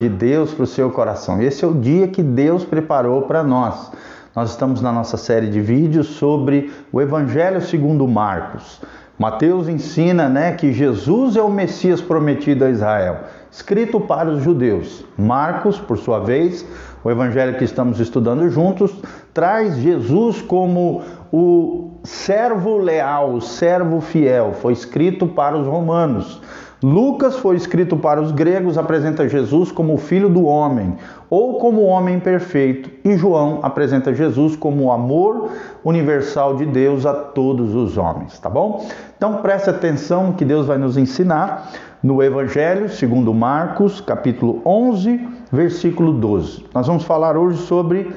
de Deus para o seu coração. Esse é o dia que Deus preparou para nós. Nós estamos na nossa série de vídeos sobre o Evangelho segundo Marcos. Mateus ensina né, que Jesus é o Messias prometido a Israel, escrito para os judeus. Marcos, por sua vez, o evangelho que estamos estudando juntos, traz Jesus como o servo leal, o servo fiel. Foi escrito para os romanos. Lucas foi escrito para os gregos, apresenta Jesus como o filho do homem ou como o homem perfeito, e João apresenta Jesus como o amor universal de Deus a todos os homens, tá bom? Então preste atenção que Deus vai nos ensinar no Evangelho, segundo Marcos, capítulo 11, versículo 12. Nós vamos falar hoje sobre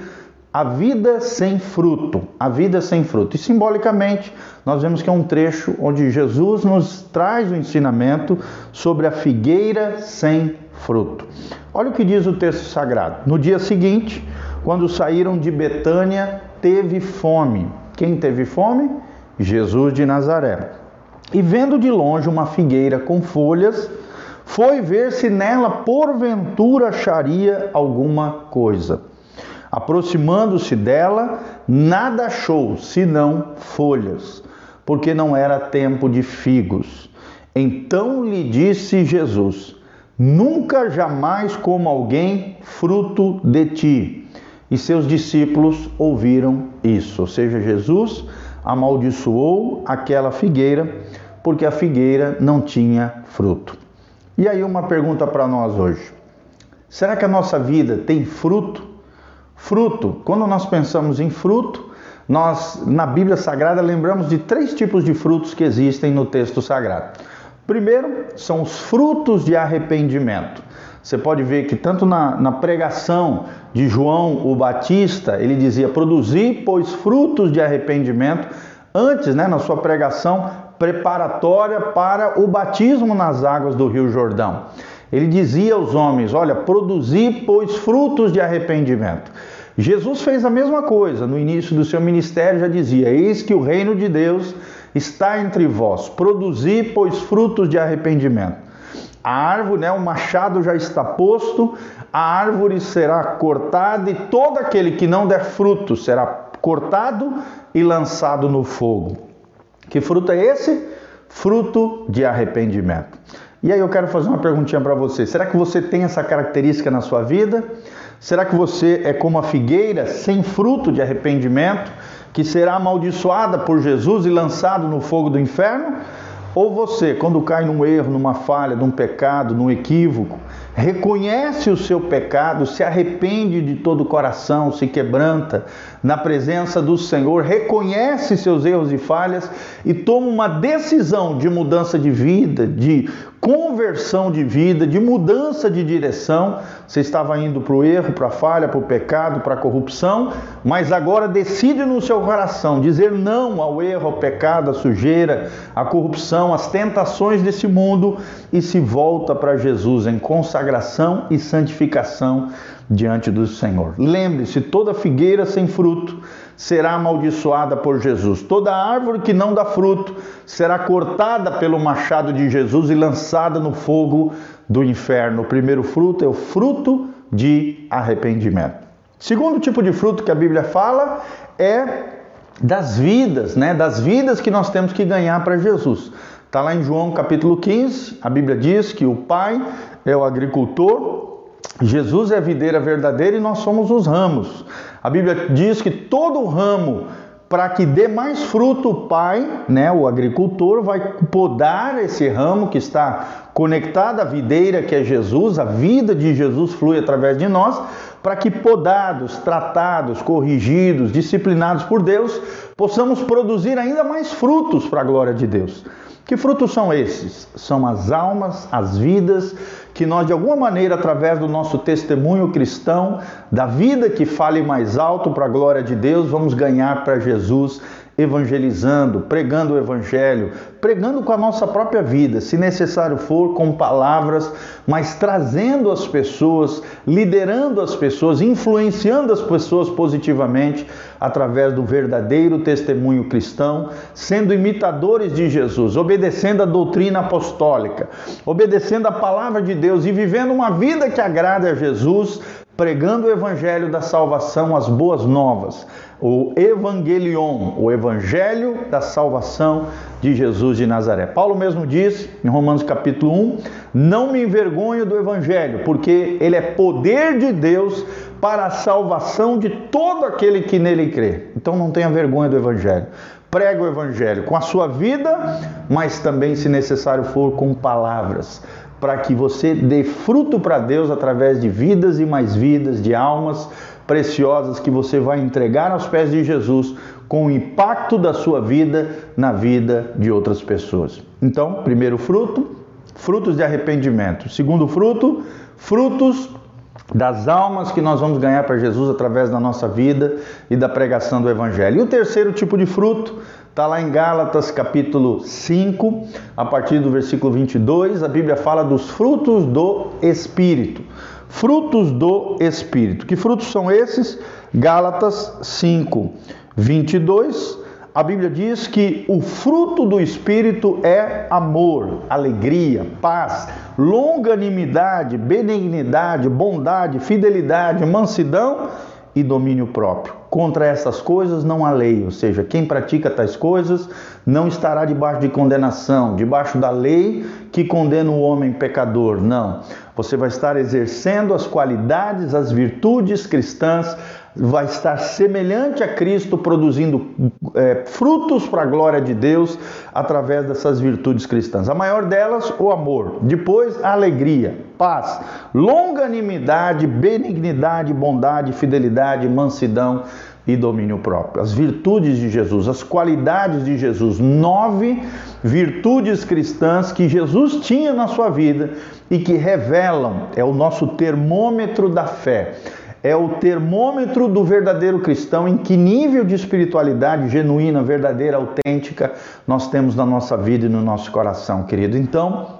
a vida sem fruto, a vida sem fruto. E simbolicamente, nós vemos que é um trecho onde Jesus nos traz o ensinamento sobre a figueira sem fruto. Olha o que diz o texto sagrado. No dia seguinte, quando saíram de Betânia, teve fome. Quem teve fome? Jesus de Nazaré. E vendo de longe uma figueira com folhas, foi ver se nela porventura acharia alguma coisa. Aproximando-se dela, nada achou, senão folhas, porque não era tempo de figos. Então lhe disse Jesus: Nunca jamais como alguém fruto de ti. E seus discípulos ouviram isso. Ou seja, Jesus amaldiçoou aquela figueira porque a figueira não tinha fruto. E aí, uma pergunta para nós hoje: será que a nossa vida tem fruto? Fruto, quando nós pensamos em fruto, nós na Bíblia Sagrada lembramos de três tipos de frutos que existem no texto sagrado. Primeiro, são os frutos de arrependimento. Você pode ver que tanto na, na, pregação de João o Batista, ele dizia: produzir, pois, frutos de arrependimento, antes, né, na sua pregação preparatória para o batismo nas águas do Rio Jordão. Ele dizia aos homens: Olha, produzi, pois, frutos de arrependimento. Jesus fez a mesma coisa. No início do seu ministério já dizia: Eis que o reino de Deus está entre vós. Produzi, pois, frutos de arrependimento. A árvore, né, o machado já está posto, a árvore será cortada e todo aquele que não der fruto será cortado e lançado no fogo. Que fruto é esse? Fruto de arrependimento. E aí eu quero fazer uma perguntinha para você. Será que você tem essa característica na sua vida? Será que você é como a figueira sem fruto de arrependimento, que será amaldiçoada por Jesus e lançado no fogo do inferno? Ou você, quando cai num erro, numa falha, num pecado, num equívoco, reconhece o seu pecado, se arrepende de todo o coração, se quebranta na presença do Senhor, reconhece seus erros e falhas e toma uma decisão de mudança de vida, de conversão de vida, de mudança de direção. Você estava indo para o erro, para a falha, para o pecado, para a corrupção, mas agora decide no seu coração dizer não ao erro, ao pecado, à sujeira, à corrupção, às tentações desse mundo e se volta para Jesus em consagração e santificação diante do Senhor. Lembre-se: toda figueira sem fruto será amaldiçoada por Jesus. Toda árvore que não dá fruto será cortada pelo machado de Jesus e lançada no fogo do inferno. O primeiro fruto é o fruto de arrependimento. Segundo tipo de fruto que a Bíblia fala é das vidas, né? Das vidas que nós temos que ganhar para Jesus. Está lá em João capítulo 15, a Bíblia diz que o Pai é o agricultor, Jesus é a videira verdadeira e nós somos os ramos. A Bíblia diz que todo ramo, para que dê mais fruto, o pai, né, o agricultor, vai podar esse ramo que está conectado à videira que é Jesus, a vida de Jesus flui através de nós, para que podados, tratados, corrigidos, disciplinados por Deus, possamos produzir ainda mais frutos para a glória de Deus. Que frutos são esses? São as almas, as vidas que nós, de alguma maneira, através do nosso testemunho cristão, da vida que fale mais alto para a glória de Deus, vamos ganhar para Jesus evangelizando, pregando o evangelho, pregando com a nossa própria vida, se necessário for, com palavras, mas trazendo as pessoas, liderando as pessoas, influenciando as pessoas positivamente através do verdadeiro testemunho cristão, sendo imitadores de Jesus, obedecendo a doutrina apostólica, obedecendo a palavra de Deus e vivendo uma vida que agrade a Jesus, pregando o evangelho da salvação, as boas novas, o evangelion, o evangelho da salvação de Jesus de Nazaré. Paulo mesmo diz em Romanos capítulo 1: Não me envergonho do evangelho, porque ele é poder de Deus para a salvação de todo aquele que nele crê. Então não tenha vergonha do evangelho. Prega o evangelho com a sua vida, mas também, se necessário for, com palavras para que você dê fruto para Deus através de vidas e mais vidas, de almas preciosas que você vai entregar aos pés de Jesus com o impacto da sua vida na vida de outras pessoas. Então, primeiro fruto, frutos de arrependimento. Segundo fruto, frutos das almas que nós vamos ganhar para Jesus através da nossa vida e da pregação do Evangelho. E o terceiro tipo de fruto Está lá em Gálatas capítulo 5, a partir do versículo 22, a Bíblia fala dos frutos do Espírito. Frutos do Espírito. Que frutos são esses? Gálatas 5, 22. A Bíblia diz que o fruto do Espírito é amor, alegria, paz, longanimidade, benignidade, bondade, fidelidade, mansidão e domínio próprio. Contra essas coisas não há lei, ou seja, quem pratica tais coisas não estará debaixo de condenação, debaixo da lei que condena o homem pecador. Não. Você vai estar exercendo as qualidades, as virtudes cristãs, vai estar semelhante a Cristo, produzindo é, frutos para a glória de Deus através dessas virtudes cristãs. A maior delas, o amor. Depois, a alegria, paz, longanimidade, benignidade, bondade, fidelidade, mansidão e domínio próprio. As virtudes de Jesus, as qualidades de Jesus, nove virtudes cristãs que Jesus tinha na sua vida e que revelam, é o nosso termômetro da fé é o termômetro do verdadeiro cristão, em que nível de espiritualidade genuína, verdadeira, autêntica nós temos na nossa vida e no nosso coração, querido. Então,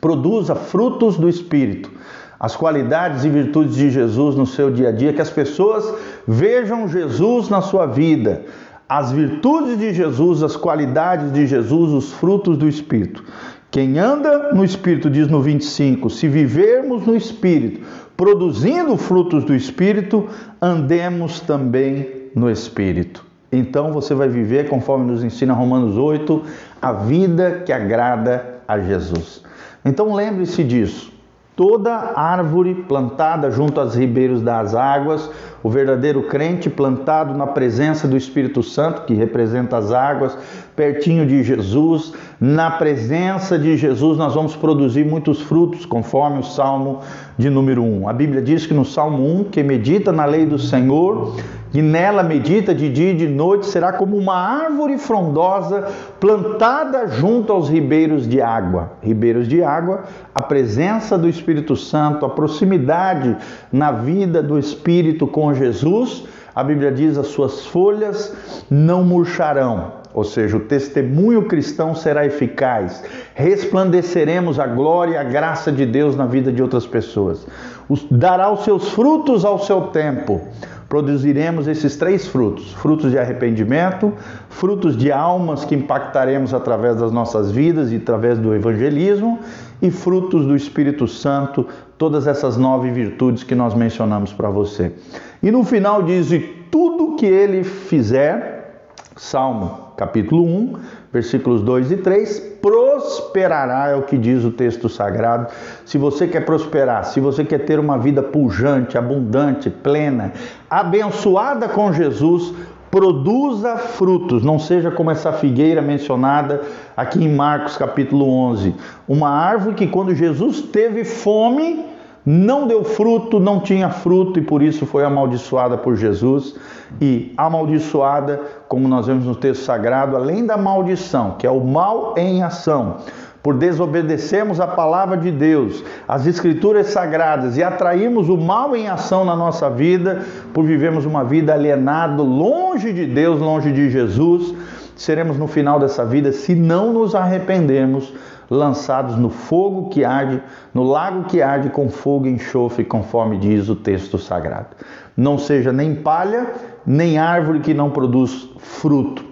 produza frutos do Espírito, as qualidades e virtudes de Jesus no seu dia a dia, que as pessoas vejam Jesus na sua vida, as virtudes de Jesus, as qualidades de Jesus, os frutos do Espírito. Quem anda no Espírito, diz no 25, se vivermos no Espírito, produzindo frutos do Espírito, andemos também no Espírito. Então você vai viver, conforme nos ensina Romanos 8, a vida que agrada a Jesus. Então lembre-se disso. Toda árvore plantada junto aos ribeiros das águas, o verdadeiro crente plantado na presença do Espírito Santo, que representa as águas, pertinho de Jesus, na presença de Jesus nós vamos produzir muitos frutos, conforme o Salmo de número 1. A Bíblia diz que no Salmo 1, que medita na lei do Senhor, e nela medita de dia e de noite, será como uma árvore frondosa plantada junto aos ribeiros de água. Ribeiros de água, a presença do Espírito Santo, a proximidade na vida do Espírito com Jesus. A Bíblia diz: as suas folhas não murcharão, ou seja, o testemunho cristão será eficaz. Resplandeceremos a glória e a graça de Deus na vida de outras pessoas. Dará os seus frutos ao seu tempo produziremos esses três frutos: frutos de arrependimento, frutos de almas que impactaremos através das nossas vidas e através do evangelismo, e frutos do Espírito Santo, todas essas nove virtudes que nós mencionamos para você. E no final diz: e tudo que ele fizer, Salmo capítulo 1, versículos 2 e 3, prosperará, é o que diz o texto sagrado. Se você quer prosperar, se você quer ter uma vida pujante, abundante, plena, abençoada com Jesus, produza frutos, não seja como essa figueira mencionada aqui em Marcos capítulo 11, uma árvore que quando Jesus teve fome, não deu fruto, não tinha fruto e por isso foi amaldiçoada por Jesus. E amaldiçoada, como nós vemos no texto sagrado, além da maldição, que é o mal em ação, por desobedecermos a palavra de Deus, as escrituras sagradas e atrairmos o mal em ação na nossa vida, por vivermos uma vida alienada, longe de Deus, longe de Jesus seremos no final dessa vida se não nos arrependermos, lançados no fogo que arde, no lago que arde com fogo e enxofre, conforme diz o texto sagrado. Não seja nem palha, nem árvore que não produz fruto,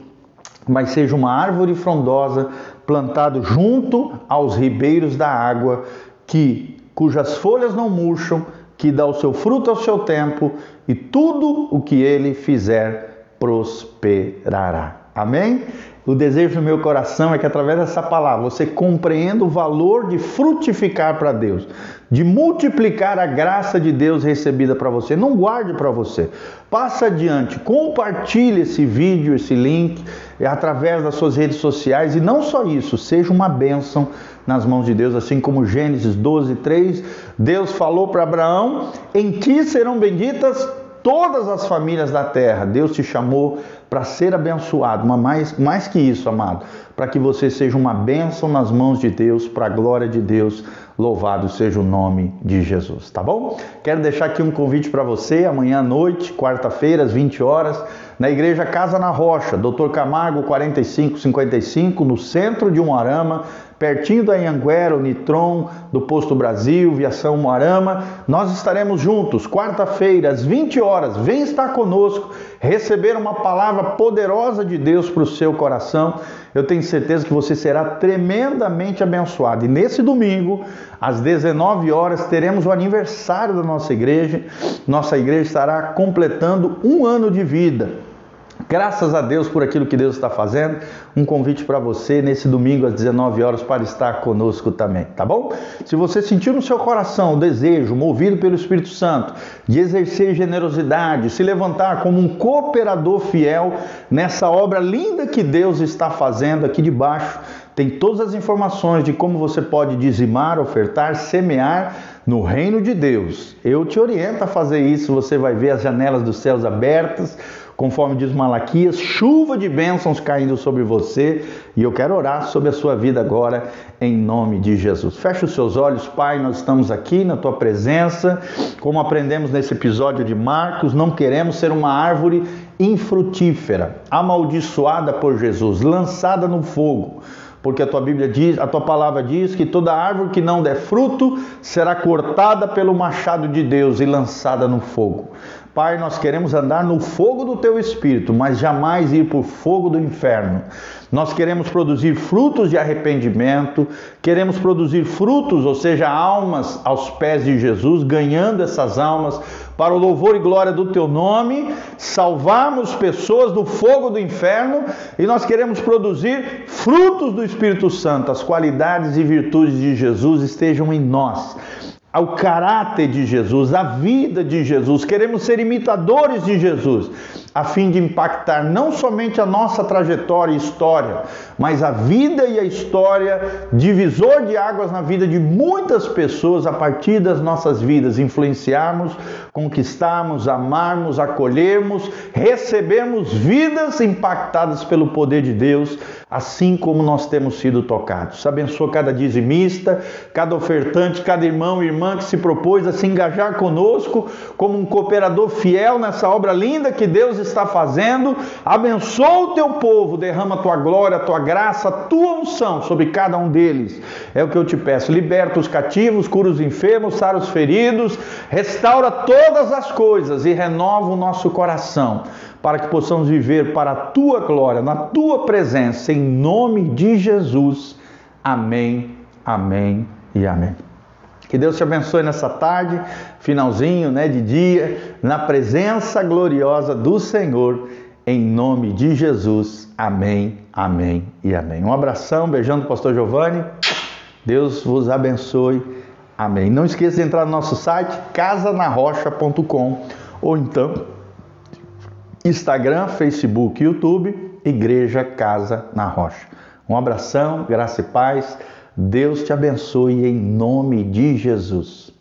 mas seja uma árvore frondosa plantado junto aos ribeiros da água, que cujas folhas não murcham, que dá o seu fruto ao seu tempo, e tudo o que ele fizer prosperará. Amém? O desejo do meu coração é que através dessa palavra você compreenda o valor de frutificar para Deus, de multiplicar a graça de Deus recebida para você. Não guarde para você. Passa adiante, compartilhe esse vídeo, esse link através das suas redes sociais e não só isso, seja uma bênção nas mãos de Deus, assim como Gênesis 12, 3, Deus falou para Abraão: "Em ti serão benditas todas as famílias da terra. Deus te chamou para ser abençoado, mas mais, mais que isso, amado, para que você seja uma bênção nas mãos de Deus, para a glória de Deus. Louvado seja o nome de Jesus, tá bom? Quero deixar aqui um convite para você amanhã à noite, quarta-feira, às 20 horas, na igreja Casa na Rocha, Dr. Camargo 4555, no centro de Umuarama pertinho da Anhanguera, o Nitron, do Posto Brasil, Viação Moarama. Nós estaremos juntos, quarta-feira, às 20 horas. Vem estar conosco, receber uma palavra poderosa de Deus para o seu coração. Eu tenho certeza que você será tremendamente abençoado. E nesse domingo, às 19 horas, teremos o aniversário da nossa igreja. Nossa igreja estará completando um ano de vida. Graças a Deus por aquilo que Deus está fazendo. Um convite para você nesse domingo às 19 horas para estar conosco também, tá bom? Se você sentiu no seu coração o desejo, movido pelo Espírito Santo, de exercer generosidade, se levantar como um cooperador fiel nessa obra linda que Deus está fazendo aqui debaixo, tem todas as informações de como você pode dizimar, ofertar, semear no reino de Deus. Eu te oriento a fazer isso, você vai ver as janelas dos céus abertas conforme diz Malaquias, chuva de bênçãos caindo sobre você, e eu quero orar sobre a sua vida agora, em nome de Jesus. Feche os seus olhos, Pai, nós estamos aqui na tua presença, como aprendemos nesse episódio de Marcos, não queremos ser uma árvore infrutífera, amaldiçoada por Jesus, lançada no fogo porque a tua Bíblia diz, a tua palavra diz que toda árvore que não der fruto será cortada pelo machado de Deus e lançada no fogo. Pai, nós queremos andar no fogo do teu espírito, mas jamais ir por fogo do inferno. Nós queremos produzir frutos de arrependimento, queremos produzir frutos, ou seja, almas aos pés de Jesus, ganhando essas almas para o louvor e glória do teu nome, salvarmos pessoas do fogo do inferno e nós queremos produzir frutos do Espírito Santo. As qualidades e virtudes de Jesus estejam em nós ao caráter de Jesus, à vida de Jesus. Queremos ser imitadores de Jesus, a fim de impactar não somente a nossa trajetória e história, mas a vida e a história, divisor de águas na vida de muitas pessoas a partir das nossas vidas, influenciarmos, conquistarmos, amarmos, acolhermos, recebermos vidas impactadas pelo poder de Deus assim como nós temos sido tocados. Abençoa cada dizimista, cada ofertante, cada irmão e irmã que se propôs a se engajar conosco como um cooperador fiel nessa obra linda que Deus está fazendo. Abençoa o teu povo, derrama a tua glória, a tua graça, a tua unção sobre cada um deles. É o que eu te peço. Liberta os cativos, cura os enfermos, sara os feridos, restaura todas as coisas e renova o nosso coração para que possamos viver para a tua glória, na tua presença, em nome de Jesus. Amém, amém e amém. Que Deus te abençoe nessa tarde, finalzinho né, de dia, na presença gloriosa do Senhor, em nome de Jesus. Amém, amém e amém. Um abração, beijando o pastor Giovanni. Deus vos abençoe. Amém. Não esqueça de entrar no nosso site casanarrocha.com ou então Instagram, Facebook, YouTube, Igreja Casa na Rocha. Um abração, graça e paz. Deus te abençoe em nome de Jesus.